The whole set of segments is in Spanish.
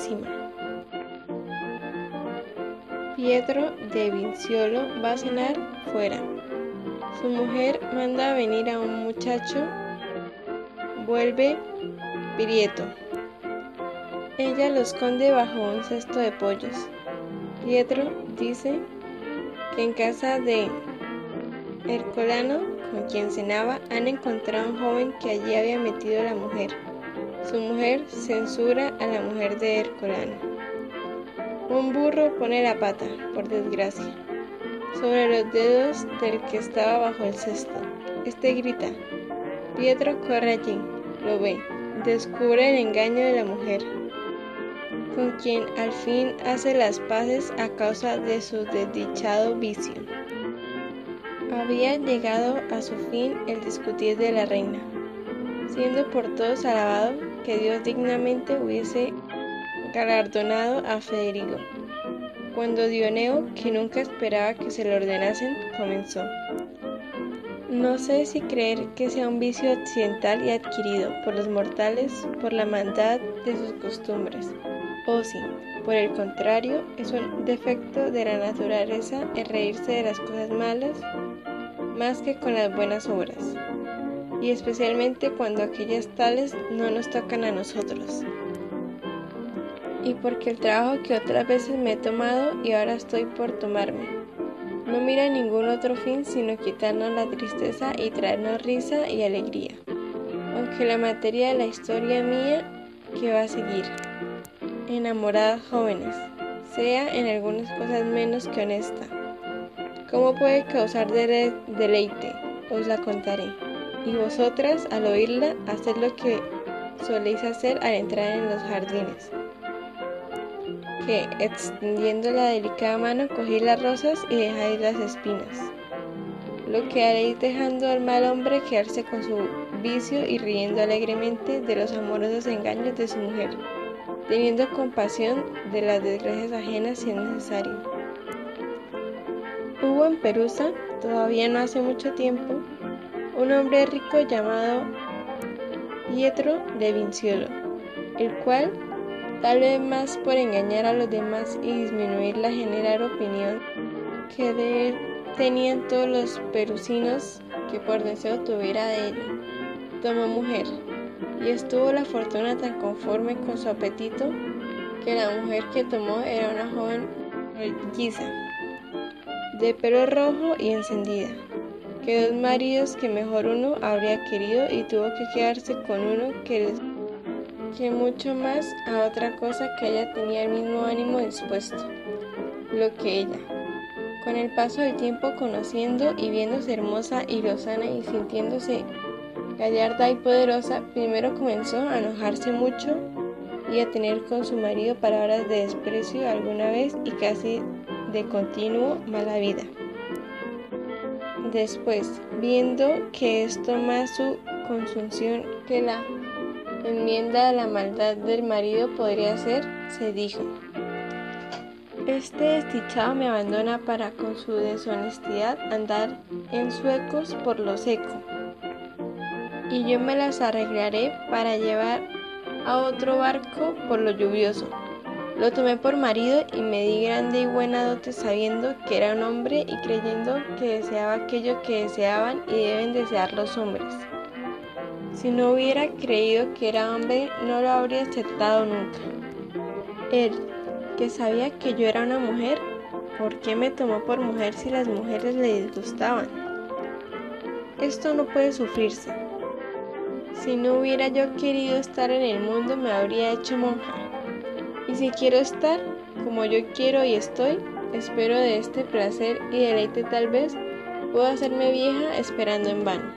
Décima. Pietro de Vinciolo va a cenar fuera. Su mujer manda a venir a un muchacho. Vuelve Prieto. Ella lo esconde bajo un cesto de pollos. Pietro dice que en casa de Hercolano, con quien cenaba, han encontrado a un joven que allí había metido a la mujer. Su mujer censura a la mujer de Herculano. Un burro pone la pata, por desgracia, sobre los dedos del que estaba bajo el cesto. Este grita. Pietro corre allí, lo ve, descubre el engaño de la mujer, con quien al fin hace las paces a causa de su desdichado vicio. Había llegado a su fin el discutir de la reina, siendo por todos alabado que Dios dignamente hubiese galardonado a Federico. Cuando Dioneo, que nunca esperaba que se lo ordenasen, comenzó. No sé si creer que sea un vicio occidental y adquirido por los mortales por la maldad de sus costumbres, o si, por el contrario, es un defecto de la naturaleza el reírse de las cosas malas más que con las buenas obras y especialmente cuando aquellas tales no nos tocan a nosotros. Y porque el trabajo que otras veces me he tomado y ahora estoy por tomarme, no mira ningún otro fin sino quitarnos la tristeza y traernos risa y alegría. Aunque la materia de la historia mía que va a seguir, enamoradas jóvenes, sea en algunas cosas menos que honesta. ¿Cómo puede causar deleite? Os la contaré y vosotras al oírla haced lo que soléis hacer al entrar en los jardines, que extendiendo la delicada mano cogéis las rosas y dejáis las espinas. Lo que haréis dejando al mal hombre quedarse con su vicio y riendo alegremente de los amorosos engaños de su mujer, teniendo compasión de las desgracias ajenas si es necesario. Hubo en Perusa, todavía no hace mucho tiempo, un hombre rico llamado Pietro de Vinciolo, el cual, tal vez más por engañar a los demás y disminuir la general opinión que de él tenían todos los perusinos que por deseo tuviera de él, tomó mujer, y estuvo la fortuna tan conforme con su apetito que la mujer que tomó era una joven melliza, de pelo rojo y encendida que dos maridos que mejor uno habría querido y tuvo que quedarse con uno que, que mucho más a otra cosa que ella tenía el mismo ánimo dispuesto, lo que ella. Con el paso del tiempo conociendo y viéndose hermosa y lozana y sintiéndose gallarda y poderosa, primero comenzó a enojarse mucho y a tener con su marido palabras de desprecio alguna vez y casi de continuo mala vida. Después, viendo que esto más su consunción que la enmienda a la maldad del marido podría ser, se dijo, este desdichado me abandona para con su deshonestidad andar en suecos por lo seco, y yo me las arreglaré para llevar a otro barco por lo lluvioso. Lo tomé por marido y me di grande y buena dote sabiendo que era un hombre y creyendo que deseaba aquello que deseaban y deben desear los hombres. Si no hubiera creído que era hombre, no lo habría aceptado nunca. Él, que sabía que yo era una mujer, ¿por qué me tomó por mujer si las mujeres le disgustaban? Esto no puede sufrirse. Si no hubiera yo querido estar en el mundo, me habría hecho monja. Y si quiero estar como yo quiero y estoy, espero de este placer y deleite tal vez, puedo hacerme vieja esperando en vano.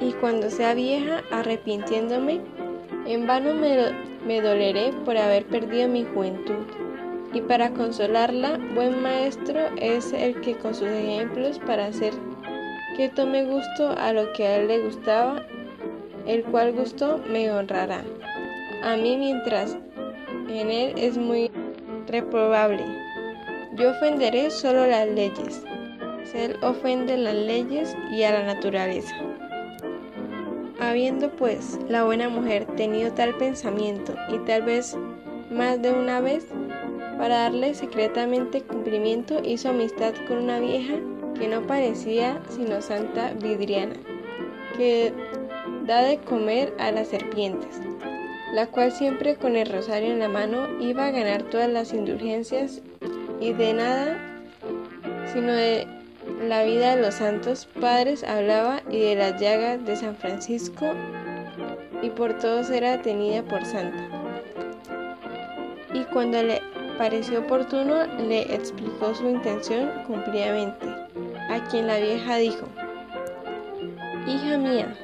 Y cuando sea vieja, arrepintiéndome, en vano me, me doleré por haber perdido mi juventud. Y para consolarla, buen maestro es el que con sus ejemplos para hacer que tome gusto a lo que a él le gustaba, el cual gusto me honrará. A mí mientras en él es muy reprobable. Yo ofenderé solo las leyes. Él ofende las leyes y a la naturaleza. Habiendo pues la buena mujer tenido tal pensamiento y tal vez más de una vez, para darle secretamente cumplimiento hizo amistad con una vieja que no parecía sino Santa Vidriana, que da de comer a las serpientes, la cual siempre con el rosario en la mano iba a ganar todas las indulgencias y de nada sino de la vida de los santos padres hablaba y de las llagas de San Francisco y por todos era tenida por santa. Y cuando le pareció oportuno le explicó su intención cumplidamente, a quien la vieja dijo, Hija mía,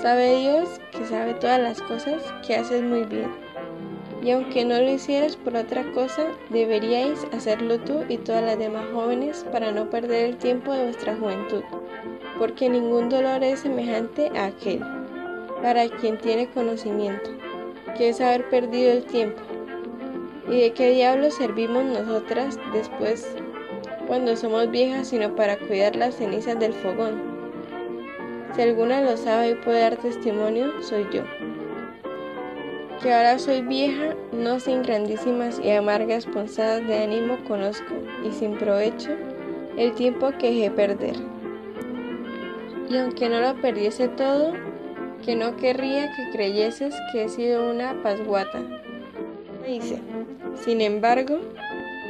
sabe Dios sabe todas las cosas que haces muy bien y aunque no lo hicieras por otra cosa, deberíais hacerlo tú y todas las demás jóvenes para no perder el tiempo de vuestra juventud, porque ningún dolor es semejante a aquel, para quien tiene conocimiento, que es haber perdido el tiempo. ¿Y de qué diablo servimos nosotras después cuando somos viejas sino para cuidar las cenizas del fogón? Si alguna lo sabe y puede dar testimonio, soy yo que ahora soy vieja, no sin grandísimas y amargas punzadas de ánimo conozco, y sin provecho, el tiempo que dejé perder. Y aunque no lo perdiese todo, que no querría que creyeses que he sido una pasguata. Dice, sin embargo,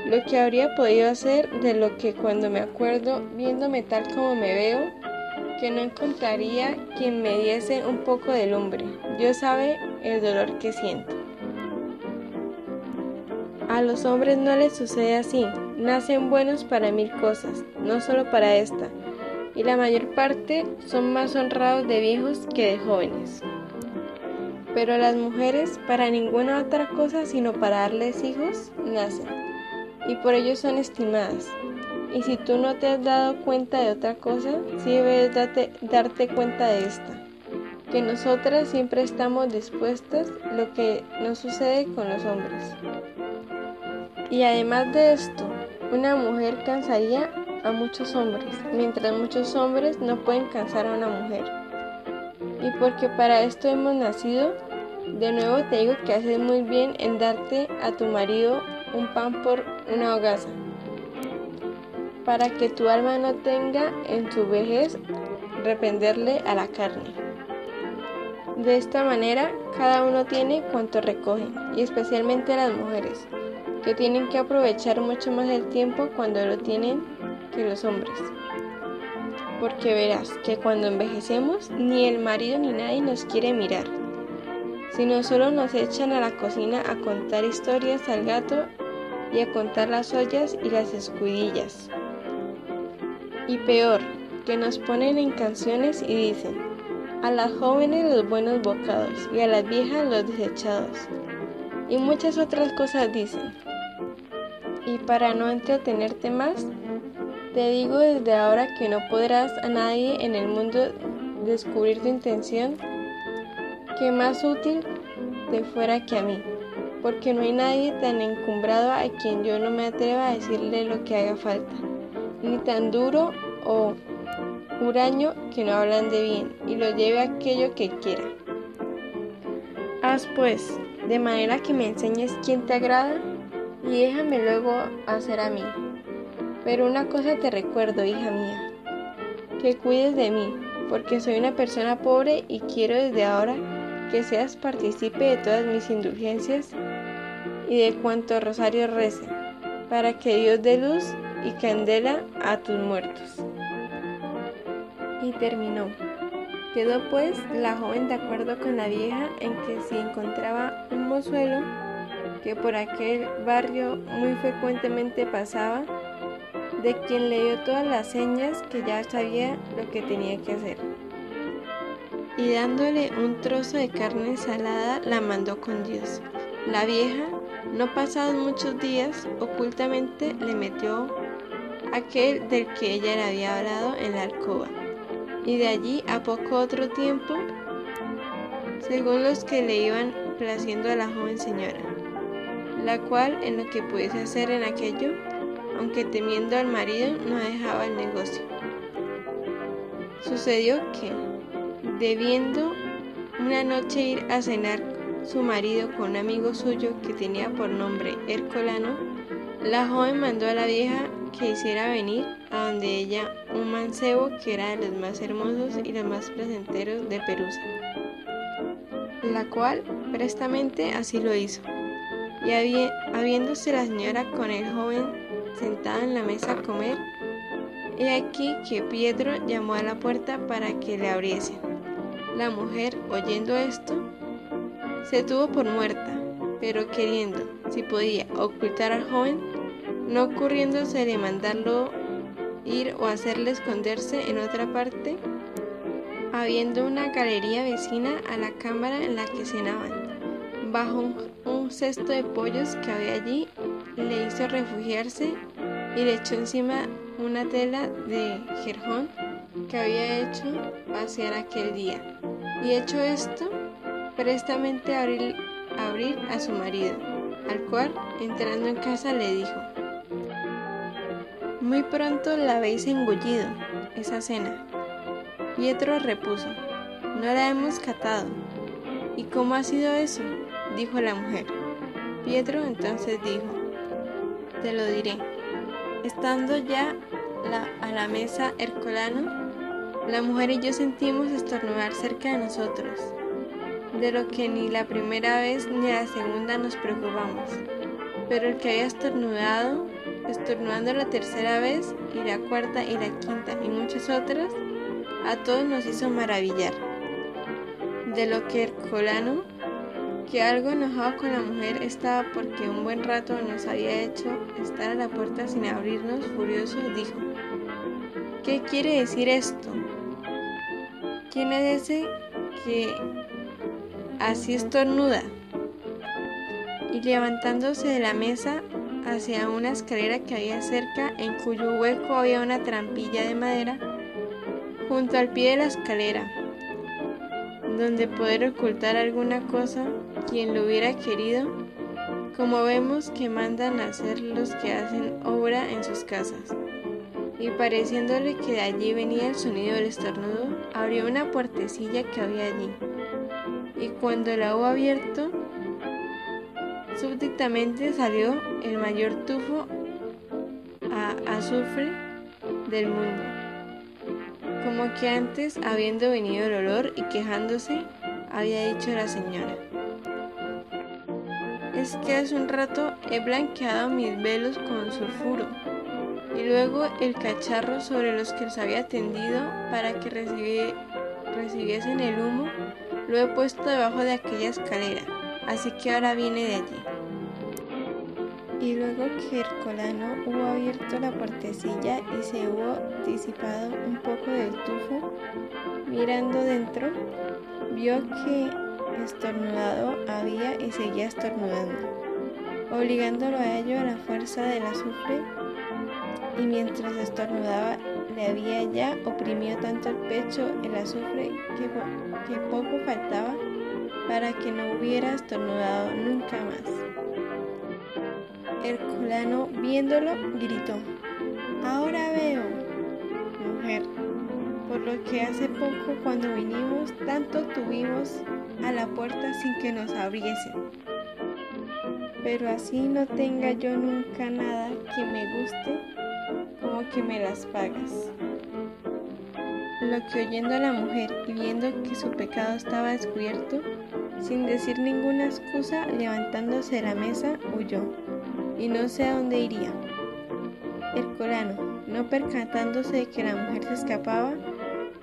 lo que habría podido hacer de lo que cuando me acuerdo, viéndome tal como me veo, que no encontraría quien me diese un poco de lumbre. Dios sabe el dolor que siento. A los hombres no les sucede así, nacen buenos para mil cosas, no solo para esta, y la mayor parte son más honrados de viejos que de jóvenes. Pero las mujeres para ninguna otra cosa sino para darles hijos nacen, y por ello son estimadas. Y si tú no te has dado cuenta de otra cosa, sí debes darte, cuenta de esta que nosotras siempre estamos dispuestas lo que no sucede con los hombres. Y además de esto, una mujer cansaría a muchos hombres, mientras muchos hombres no pueden cansar a una mujer. Y porque para esto hemos nacido, de nuevo te digo que haces muy bien en darte a tu marido un pan por una hogaza, para que tu alma no tenga en su vejez rependerle a la carne. De esta manera, cada uno tiene cuanto recoge, y especialmente las mujeres, que tienen que aprovechar mucho más el tiempo cuando lo tienen que los hombres. Porque verás que cuando envejecemos, ni el marido ni nadie nos quiere mirar, sino solo nos echan a la cocina a contar historias al gato y a contar las ollas y las escudillas. Y peor, que nos ponen en canciones y dicen, a las jóvenes los buenos bocados y a las viejas los desechados. Y muchas otras cosas dicen. Y para no entretenerte más, te digo desde ahora que no podrás a nadie en el mundo descubrir tu intención que más útil te fuera que a mí, porque no hay nadie tan encumbrado a quien yo no me atreva a decirle lo que haga falta, ni tan duro o huraño que no hablan de bien, y lo lleve aquello que quiera. Haz pues, de manera que me enseñes quién te agrada, y déjame luego hacer a mí. Pero una cosa te recuerdo, hija mía, que cuides de mí, porque soy una persona pobre y quiero desde ahora que seas partícipe de todas mis indulgencias y de cuanto rosario rece, para que Dios dé luz y candela a tus muertos y terminó. Quedó pues la joven de acuerdo con la vieja en que si encontraba un mozuelo que por aquel barrio muy frecuentemente pasaba, de quien le dio todas las señas que ya sabía lo que tenía que hacer. Y dándole un trozo de carne salada la mandó con Dios. La vieja, no pasados muchos días, ocultamente le metió aquel del que ella le había hablado en la alcoba y de allí a poco otro tiempo, según los que le iban placiendo a la joven señora, la cual en lo que pudiese hacer en aquello, aunque temiendo al marido, no dejaba el negocio. Sucedió que, debiendo una noche ir a cenar su marido con un amigo suyo que tenía por nombre Hercolano, la joven mandó a la vieja que hiciera venir a donde ella un mancebo que era de los más hermosos y los más placenteros de Perusa, la cual prestamente así lo hizo. Y habiéndose la señora con el joven sentada en la mesa a comer, he aquí que Pietro llamó a la puerta para que le abriesen. La mujer, oyendo esto, se tuvo por muerta, pero queriendo, si podía, ocultar al joven, no ocurriéndose de mandarlo ir o hacerle esconderse en otra parte, habiendo una galería vecina a la cámara en la que cenaban. Bajo un, cesto de pollos que había allí, le hizo refugiarse y le echó encima una tela de jerjón que había hecho pasear aquel día. Y hecho esto, prestamente abrir, abrir a su marido, al cual, entrando en casa, le dijo, Muy pronto la habéis engullido, esa cena. Pietro repuso, No la hemos catado. ¿Y cómo ha sido eso? dijo la mujer. Pietro entonces dijo, Te lo diré. Estando ya a la mesa Hercolano, la mujer y yo sentimos estornudar cerca de nosotros de lo que ni la primera vez ni la segunda nos preocupamos. Pero el que había estornudado, estornudando la tercera vez y la cuarta y la quinta y muchas otras, a todos nos hizo maravillar. De lo que Hercolano, que algo enojado con la mujer estaba porque un buen rato nos había hecho estar a la puerta sin abrirnos, furioso, dijo, ¿qué quiere decir esto? ¿Quién es ese que así estornuda. Y levantándose de la mesa hacia una escalera que había cerca, en cuyo hueco había una trampilla de madera, junto al pie de la escalera, donde poder ocultar alguna cosa, quien lo hubiera querido, como vemos que mandan hacer los que hacen obra en sus casas. Y pareciéndole que de allí venía el sonido del estornudo, abrió una puertecilla que había allí y cuando la hubo abierto, salió el mayor tufo a azufre del mundo. Como que antes, habiendo venido el olor y quejándose, había dicho la señora. Es que hace un rato he blanqueado mis velos con sulfuro y luego el cacharro sobre los que los había tendido para que recibiesen el humo lo he puesto debajo de aquella escalera, así que ahora viene de allí. Y luego que Hercolano hubo abierto la puertecilla y se hubo disipado un poco del tufo, mirando dentro, vio que estornudado había y seguía estornudando, obligándolo a ello a la fuerza del azufre, y mientras estornudaba le había ya oprimido tanto el pecho el azufre que poco faltaba para que no hubiera estornudado nunca más. Herculano, viéndolo, gritó, Ahora veo, mujer, por lo que hace poco cuando vinimos tanto tuvimos a la puerta sin que nos abriesen. Pero así no tenga yo nunca nada que me guste como que me las pagas. Lo que oyendo a la mujer y viendo que su pecado estaba descubierto, sin decir ninguna excusa, levantándose de la mesa, huyó, y no sé a dónde iría. El corano, no percatándose de que la mujer se escapaba,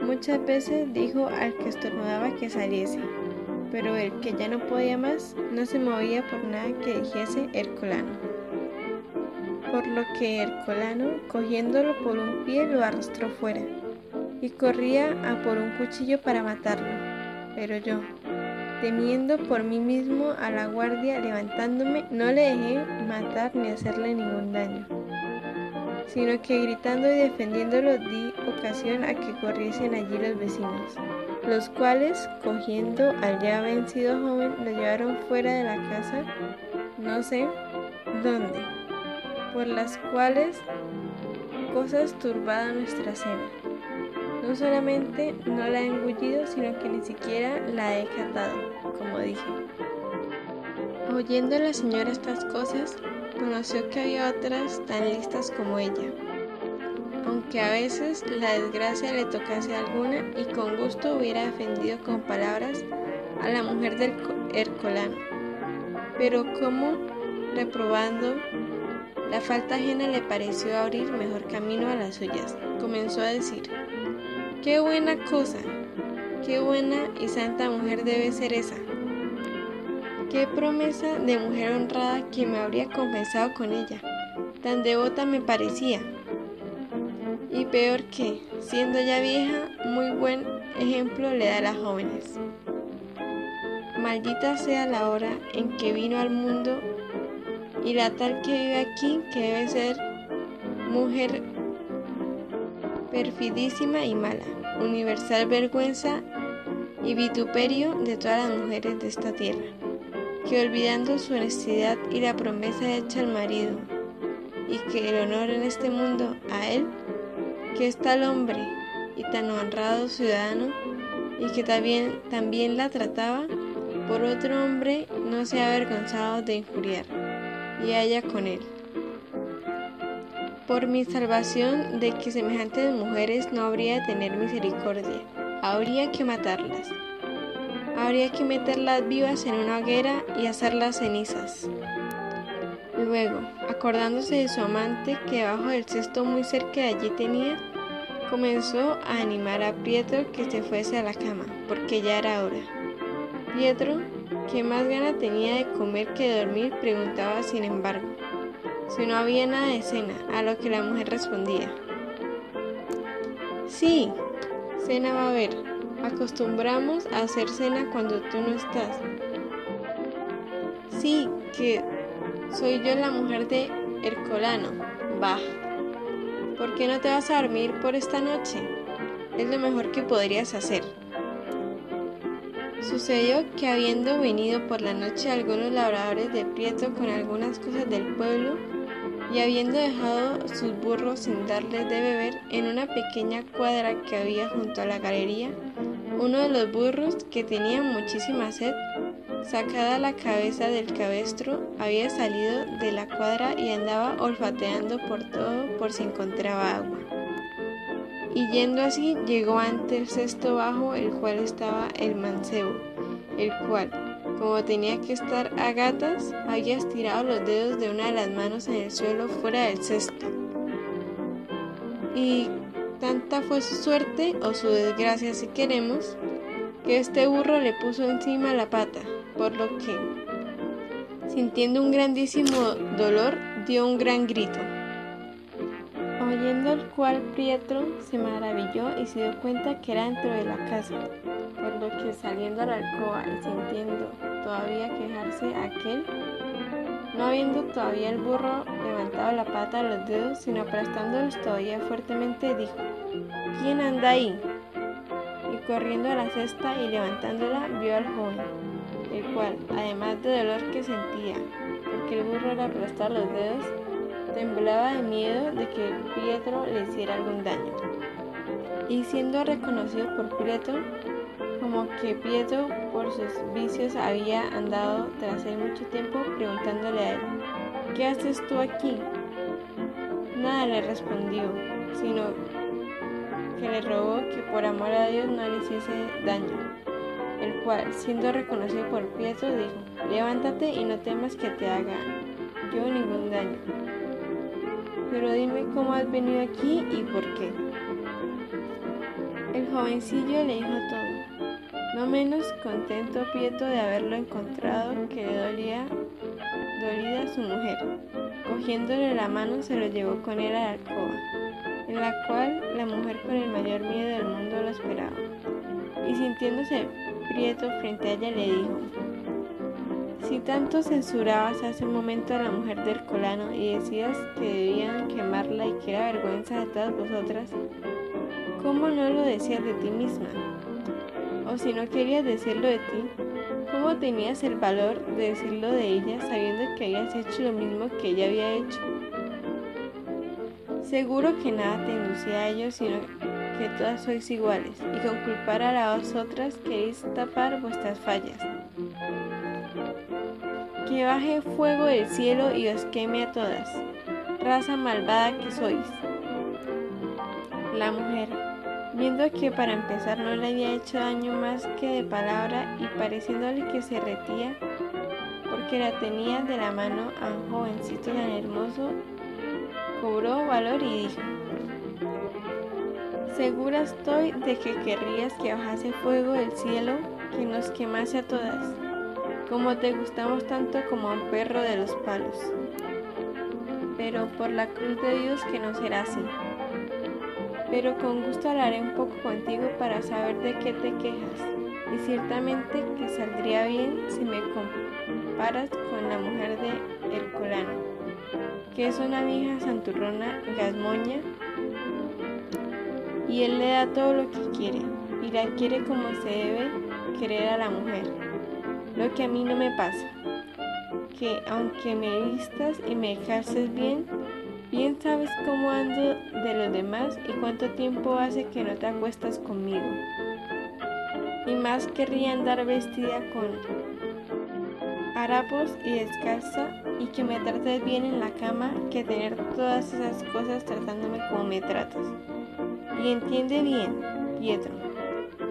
muchas veces dijo al que estornudaba que saliese, pero el que ya no podía más no se movía por nada que dijese Herculano por lo que Hercolano, cogiéndolo por un pie, lo arrastró fuera, y corría a por un cuchillo para matarlo. Pero yo, temiendo por mí mismo a la guardia, levantándome, no le dejé matar ni hacerle ningún daño, sino que gritando y defendiéndolo di ocasión a que corriesen allí los vecinos, los cuales, cogiendo al ya vencido joven, lo llevaron fuera de la casa, no sé dónde por las cuales cosas turbadas nuestra cena. No solamente no la he engullido, sino que ni siquiera la he catado, como dije. Oyendo la señora estas cosas, conoció que había otras tan listas como ella. Aunque a veces la desgracia le tocase alguna y con gusto hubiera defendido con palabras a la mujer del Hercolano. Pero como reprobando la falta ajena le pareció abrir mejor camino a las suyas, comenzó a decir, qué buena cosa, qué buena y santa mujer debe ser esa. Qué promesa de mujer honrada que me habría confesado con ella. Tan devota me parecía. Y peor que, siendo ya vieja, muy buen ejemplo le da a las jóvenes. Maldita sea la hora en que vino al mundo y la tal que vive aquí, que debe ser mujer perfidísima y mala, universal vergüenza y vituperio de todas las mujeres de esta tierra que olvidando su honestidad y la promesa hecha al marido, y que el honor en este mundo a él, que es tal hombre y tan honrado ciudadano, y que también, también la trataba, por otro hombre no se ha avergonzado de injuriar, y haya con él. Por mi salvación de que semejantes mujeres no habría de tener misericordia, habría que matarlas habría que meterlas vivas en una hoguera y hacerlas cenizas. Luego, acordándose de su amante que debajo del cesto muy cerca de allí tenía, comenzó a animar a Pietro que se fuese a la cama, porque ya era hora. Pietro, que más gana tenía de comer que de dormir, preguntaba sin embargo si no había nada de cena, a lo que la mujer respondía. Sí, cena va a haber, Acostumbramos a hacer cena cuando tú no estás. Sí, que soy yo la mujer de Hercolano. Bah. ¿Por qué no te vas a dormir por esta noche? Es lo mejor que podrías hacer. Sucedió que habiendo venido por la noche algunos labradores de Prieto con algunas cosas del pueblo, y habiendo dejado sus burros sin darles de beber en una pequeña cuadra que había junto a la galería, uno de los burros, que tenía muchísima sed, sacada la cabeza del cabestro, había salido de la cuadra y andaba olfateando por todo por si encontraba agua. Y yendo así, llegó ante el cesto bajo el cual estaba el mancebo, el cual, como tenía que estar a gatas, había estirado los dedos de una de las manos en el suelo fuera del cesto. Y Tanta fue su suerte, o su desgracia si queremos, que este burro le puso encima la pata, por lo que, sintiendo un grandísimo dolor, dio un gran grito. Oyendo el cual Pietro se maravilló y se dio cuenta que era dentro de la casa, lo que saliendo a la alcoba y sintiendo todavía quejarse aquel, no habiendo todavía el burro levantado la pata a los dedos, sino aplastándolos todavía fuertemente, dijo, ¿Quién anda ahí? Y corriendo a la cesta y levantándola, vio al joven, el cual, además de dolor que sentía, porque el burro le aplastaba los dedos, temblaba de miedo de que Pietro le hiciera algún daño. Y siendo reconocido por Pietro, como que Pietro por sus vicios había andado tras él mucho tiempo preguntándole a él, ¿qué haces tú aquí? Nada le respondió, sino que le rogó que por amor a Dios no le hiciese daño, el cual, siendo reconocido por Pietro, dijo, levántate y no temas que te haga yo ningún daño. Pero dime cómo has venido aquí y por qué. El jovencillo le dijo todo, no menos contento Pietro de haberlo encontrado que dolía dolida su mujer. Cogiéndole la mano se lo llevó con él a la alcoba en la cual la mujer con el mayor miedo del mundo lo esperaba. Y sintiéndose prieto frente a ella le dijo, si tanto censurabas hace un momento a la mujer del colano y decías que debían quemarla y que era vergüenza de todas vosotras, ¿cómo no lo decías de ti misma? O si no querías decirlo de ti, ¿cómo tenías el valor de decirlo de ella sabiendo que habías hecho lo mismo que ella había hecho? Seguro que nada te inducía a ello, sino que todas sois iguales, y con culpar a las otras queréis tapar vuestras fallas. Que baje fuego del cielo y os queme a todas, raza malvada que sois. La mujer, viendo que para empezar no le había hecho daño más que de palabra y pareciéndole que se retía, porque la tenía de la mano a un jovencito tan hermoso, cobró valor y dijo, Segura estoy de que querrías que bajase fuego del cielo, que nos quemase a todas, como te gustamos tanto como a un perro de los palos. Pero por la cruz de Dios que no será así. Pero con gusto hablaré un poco contigo para saber de qué te quejas, y ciertamente que saldría bien si me comparas con la mujer de Herculano, que es una vieja santurrona gasmoña y él le da todo lo que quiere y la quiere como se debe querer a la mujer. Lo que a mí no me pasa, que aunque me vistas y me calces bien, bien sabes cómo ando de los demás y cuánto tiempo hace que no te acuestas conmigo. Y más querría andar vestida con harapos y descalza y que me trates bien en la cama que tener todas esas cosas tratándome como me tratas. Y entiende bien, Pietro,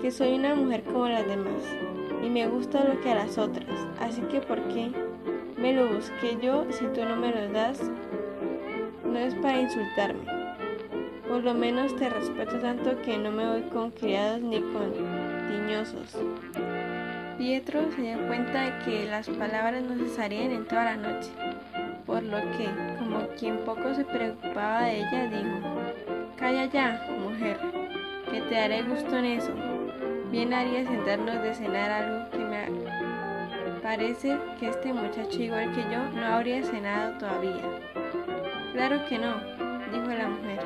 que soy una mujer como las demás y me gusta lo que a las otras, así que ¿por qué me lo busqué yo si tú no me lo das? No es para insultarme. Por lo menos te respeto tanto que no me voy con criados ni con tiñosos. Pietro se dio cuenta de que las palabras no cesarían en toda la noche, por lo que, como quien poco se preocupaba de ella, dijo, Calla ya, mujer, que te haré gusto en eso. Bien haría sentarnos de cenar algo que me parece que este muchacho igual que yo no habría cenado todavía. Claro que no, dijo la mujer,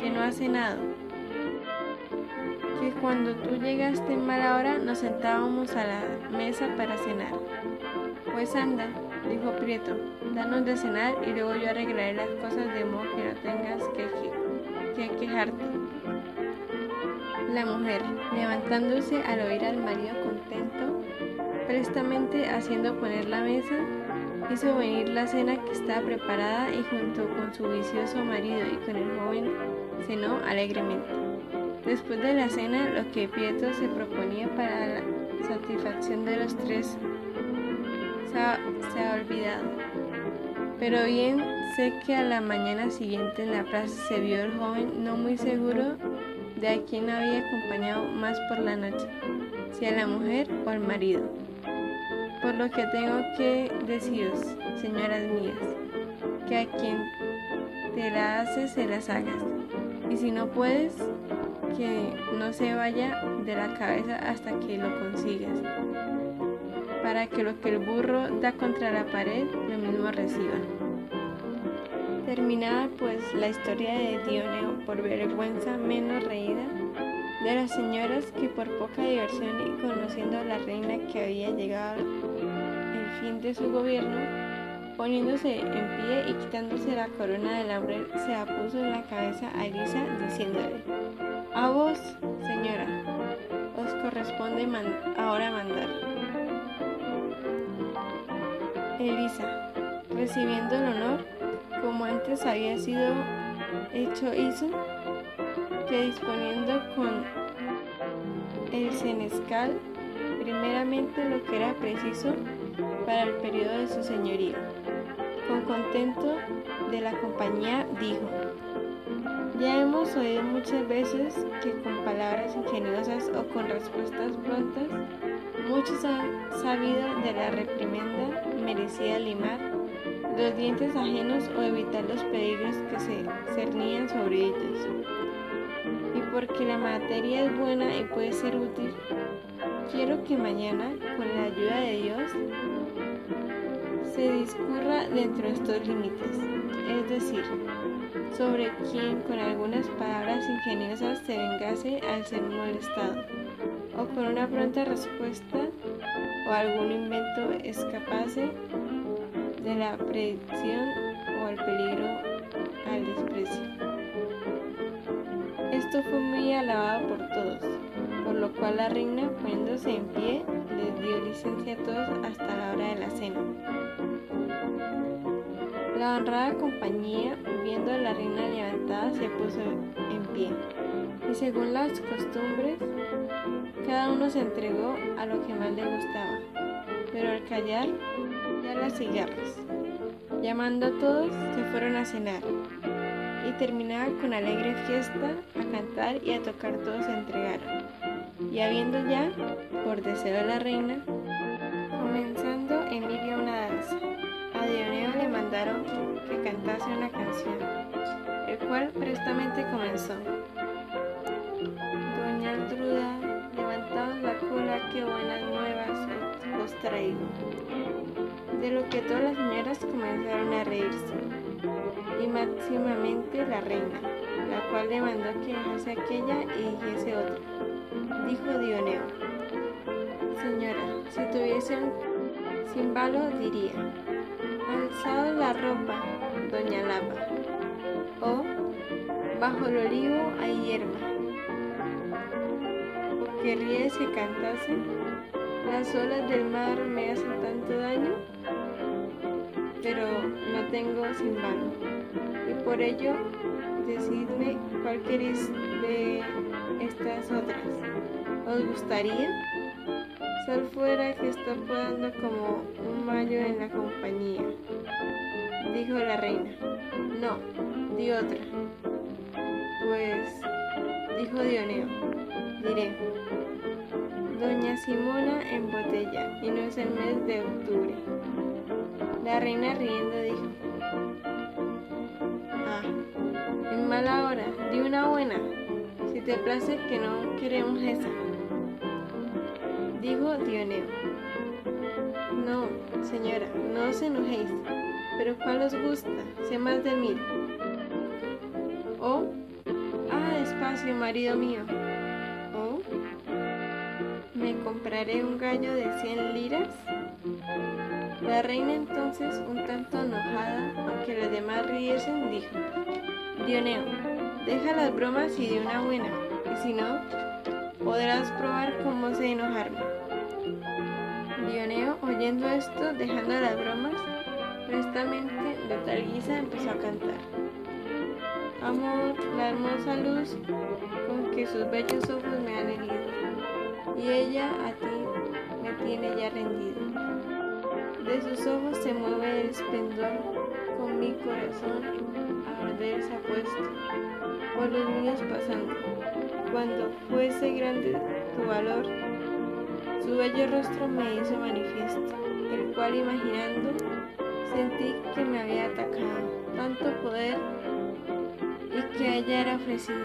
que no ha cenado. Que cuando tú llegaste en mala hora nos sentábamos a la mesa para cenar. Pues anda, dijo Prieto, danos de cenar y luego yo arreglaré las cosas de modo que no tengas que que quejarte. La mujer, levantándose al oír al marido contento, prestamente haciendo poner la mesa, hizo venir la cena que estaba preparada y junto con su vicioso marido y con el joven cenó alegremente. Después de la cena, lo que Pietro se proponía para la satisfacción de los tres se ha, se ha olvidado. Pero bien sé que a la mañana siguiente en la plaza se vio el joven no muy seguro de a quién había acompañado más por la noche, si a la mujer o al marido. Por lo que tengo que deciros, señoras mías, que a quien te la haces se las hagas, y si no puedes, que no se vaya de la cabeza hasta que lo consigas para que lo que el burro da contra la pared lo mismo reciba. Terminada pues la historia de Dioneo por vergüenza menos reída de las señoras que por poca diversión y conociendo a la reina que había llegado fin de su gobierno, poniéndose en pie y quitándose la corona de laurel, se la puso en la cabeza a Elisa diciéndole, a vos, señora, os corresponde ahora mandar. Elisa, recibiendo el honor, como antes había sido hecho, hizo que disponiendo con el senescal primeramente lo que era preciso para el periodo de su señorío. Con contento de la compañía dijo, ya hemos oído muchas veces que con palabras ingeniosas o con respuestas prontas, muchos han sabido de la reprimenda merecía limar los dientes ajenos o evitar los peligros que se cernían sobre ellos. Y porque la materia es buena y puede ser útil, quiero que mañana, con la ayuda de Dios, se discurra dentro de estos límites, es decir, sobre quien con algunas palabras ingeniosas se vengase al ser molestado, o con una pronta respuesta o algún invento escapase de la predicción o al peligro al desprecio. Esto fue muy alabado por todos, por lo cual la reina, poniéndose en pie, les dio licencia a todos hasta la hora de la cena. La honrada compañía, viendo a la reina levantada, se puso en pie, y según las costumbres, cada uno se entregó a lo que más le gustaba, pero al callar, ya las cigarras. Llamando a todos, se fueron a cenar, y terminaba con alegre fiesta, a cantar y a tocar todos se entregaron. Y habiendo ya, por deseo de la reina, el cual prestamente comenzó. Doña Altruda, levantaos la cola, que buenas nuevas os traigo. De lo que todas las señoras comenzaron a reírse, y máximamente la reina, la cual demandó que dejase aquella y dijese otra. Dijo Dioneo, Señora, si tuviese un cimbalo diría, alzado la ropa, doña Lapa, o bajo el olivo hay hierba, o querrías que cantase, las olas del mar me hacen tanto daño, pero no tengo cimbalo, y por ello decidme cuál queréis de estas otras. ¿Os gustaría? Sal fuera que está podando como un mayo en la compañía, dijo la reina. No, di otra. Pues, dijo Dioneo, diré. Doña Simona en botella, y no es el mes de octubre. La reina riendo dijo, Ah, en mala hora, di una buena, si te place que no queremos esa. Dijo Dioneo. No, señora, no os enojéis, pero ¿cuál os gusta? Sé más de mil. Marido mío. Oh, me compraré un gallo de cien liras. La reina entonces, un tanto enojada, aunque los demás riesen, dijo, Dioneo, deja las bromas y de una buena, y si no, podrás probar cómo sé enojarme. Dioneo, oyendo esto, dejando las bromas, prestamente de tal guisa empezó a cantar. Amor, la hermosa luz con que sus bellos ojos me han herido, y ella a ti me tiene ya rendido. De sus ojos se mueve el esplendor, con mi corazón a arder se ha puesto, por los míos pasando. Cuando fuese grande tu valor, su bello rostro me hizo manifiesto, el cual imaginando, sentí que me había atacado tanto poder y que a ella era ofrecido,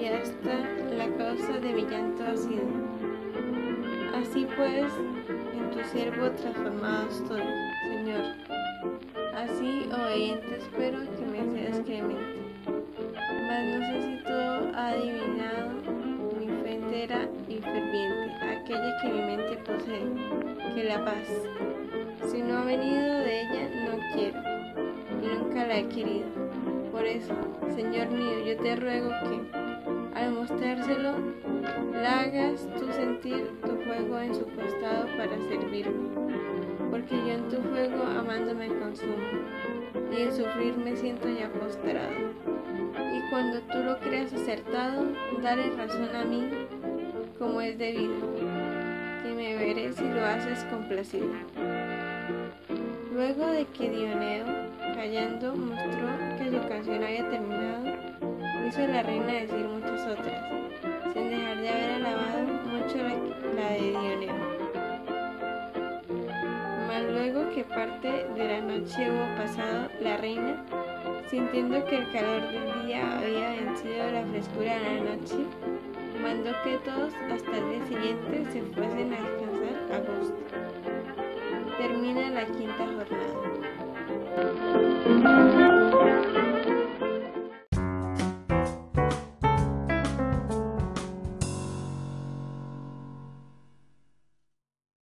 y hasta la causa de mi llanto ha sido. Así pues, en tu siervo transformado estoy, Señor. Así, obediente, espero que me seas clemente. Mas no sé si todo ha adivinado mi fe entera y ferviente, aquella que mi mente posee, que la paz. Si no ha venido de ella, no quiero, y nunca la he querido. Por eso, Señor mío, yo te ruego que, al mostrárselo, hagas tú sentir tu fuego en su costado para servirme, porque yo en tu fuego amándome consumo, y en sufrir me siento ya postrado. Y cuando tú lo creas acertado, dale razón a mí como es debido, que me veré si lo haces complacido. Luego de que Dioneo, callando, mostró que su canción había terminado, hizo la reina decir muchas otras, sin dejar de haber alabado mucho la, la de Dioneo. Mas luego que parte de la noche hubo pasado, la reina, sintiendo que el calor del día había vencido la frescura de la noche, mandó que todos hasta el día siguiente se fuesen a descansar a gusto. Termina la quinta jornada. Música